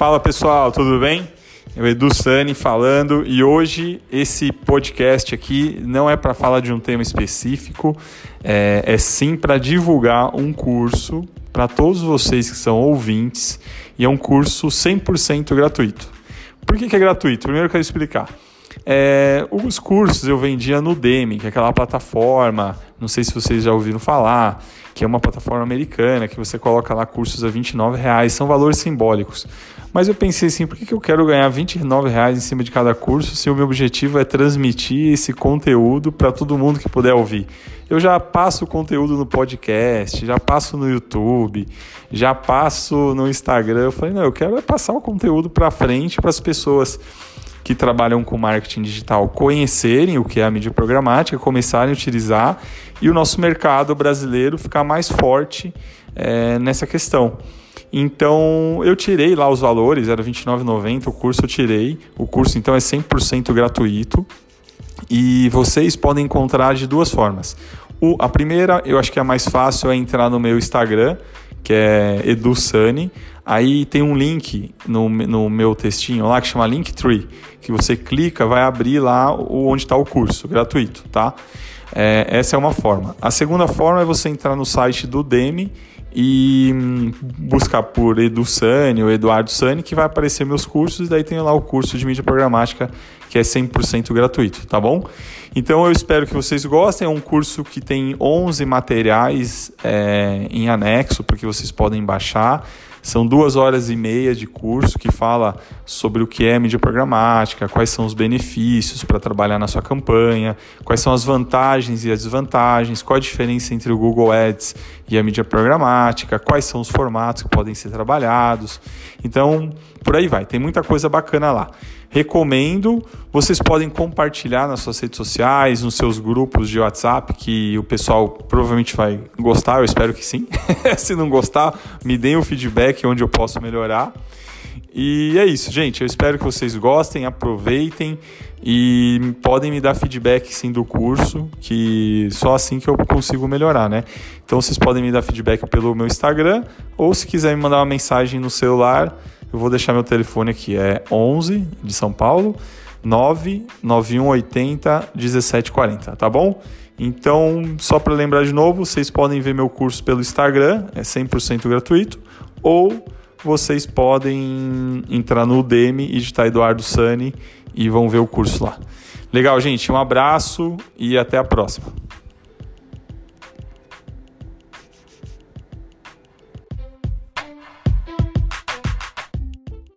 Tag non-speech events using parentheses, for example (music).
Fala pessoal, tudo bem? Eu Edu Sani falando e hoje esse podcast aqui não é para falar de um tema específico, é, é sim para divulgar um curso para todos vocês que são ouvintes e é um curso 100% gratuito. Por que, que é gratuito? Primeiro eu quero explicar. É, os cursos eu vendia no Demi, que é aquela plataforma, não sei se vocês já ouviram falar, que é uma plataforma americana, que você coloca lá cursos a 29 reais, são valores simbólicos. Mas eu pensei assim, por que, eu quero ganhar 29 reais em cima de cada curso se o meu objetivo é transmitir esse conteúdo para todo mundo que puder ouvir? Eu já passo o conteúdo no podcast, já passo no YouTube, já passo no Instagram. Eu falei, não, eu quero é passar o conteúdo para frente para as pessoas que trabalham com marketing digital conhecerem o que é a mídia programática, começarem a utilizar e o nosso mercado brasileiro ficar mais forte é, nessa questão. Então eu tirei lá os valores, era R$ 29,90 o curso eu tirei. O curso então é 100% gratuito e vocês podem encontrar de duas formas. O, a primeira, eu acho que é a mais fácil, é entrar no meu Instagram, que é EduSani. Aí tem um link no, no meu textinho lá que chama Linktree, que você clica, vai abrir lá onde está o curso, gratuito, tá? É, essa é uma forma. A segunda forma é você entrar no site do Demi e hum, buscar por Edu Sani ou Eduardo Sani, que vai aparecer meus cursos, e daí tem lá o curso de mídia programática, que é 100% gratuito, tá bom? Então eu espero que vocês gostem, é um curso que tem 11 materiais é, em anexo, porque vocês podem baixar, são duas horas e meia de curso que fala sobre o que é mídia programática, quais são os benefícios para trabalhar na sua campanha, quais são as vantagens e as desvantagens, qual a diferença entre o Google Ads e a mídia programática, quais são os formatos que podem ser trabalhados. Então, por aí vai, tem muita coisa bacana lá. Recomendo, vocês podem compartilhar nas suas redes sociais, nos seus grupos de WhatsApp, que o pessoal provavelmente vai gostar, eu espero que sim. (laughs) Se não gostar, me deem o feedback onde eu posso melhorar. E é isso, gente. Eu espero que vocês gostem, aproveitem e podem me dar feedback sim do curso, que só assim que eu consigo melhorar, né? Então vocês podem me dar feedback pelo meu Instagram ou se quiser me mandar uma mensagem no celular, eu vou deixar meu telefone aqui, é 11 de São Paulo, 99180 1740, tá bom? Então, só para lembrar de novo, vocês podem ver meu curso pelo Instagram, é 100% gratuito, ou vocês podem entrar no Udemy e digitar Eduardo Sani e vão ver o curso lá. Legal, gente, um abraço e até a próxima.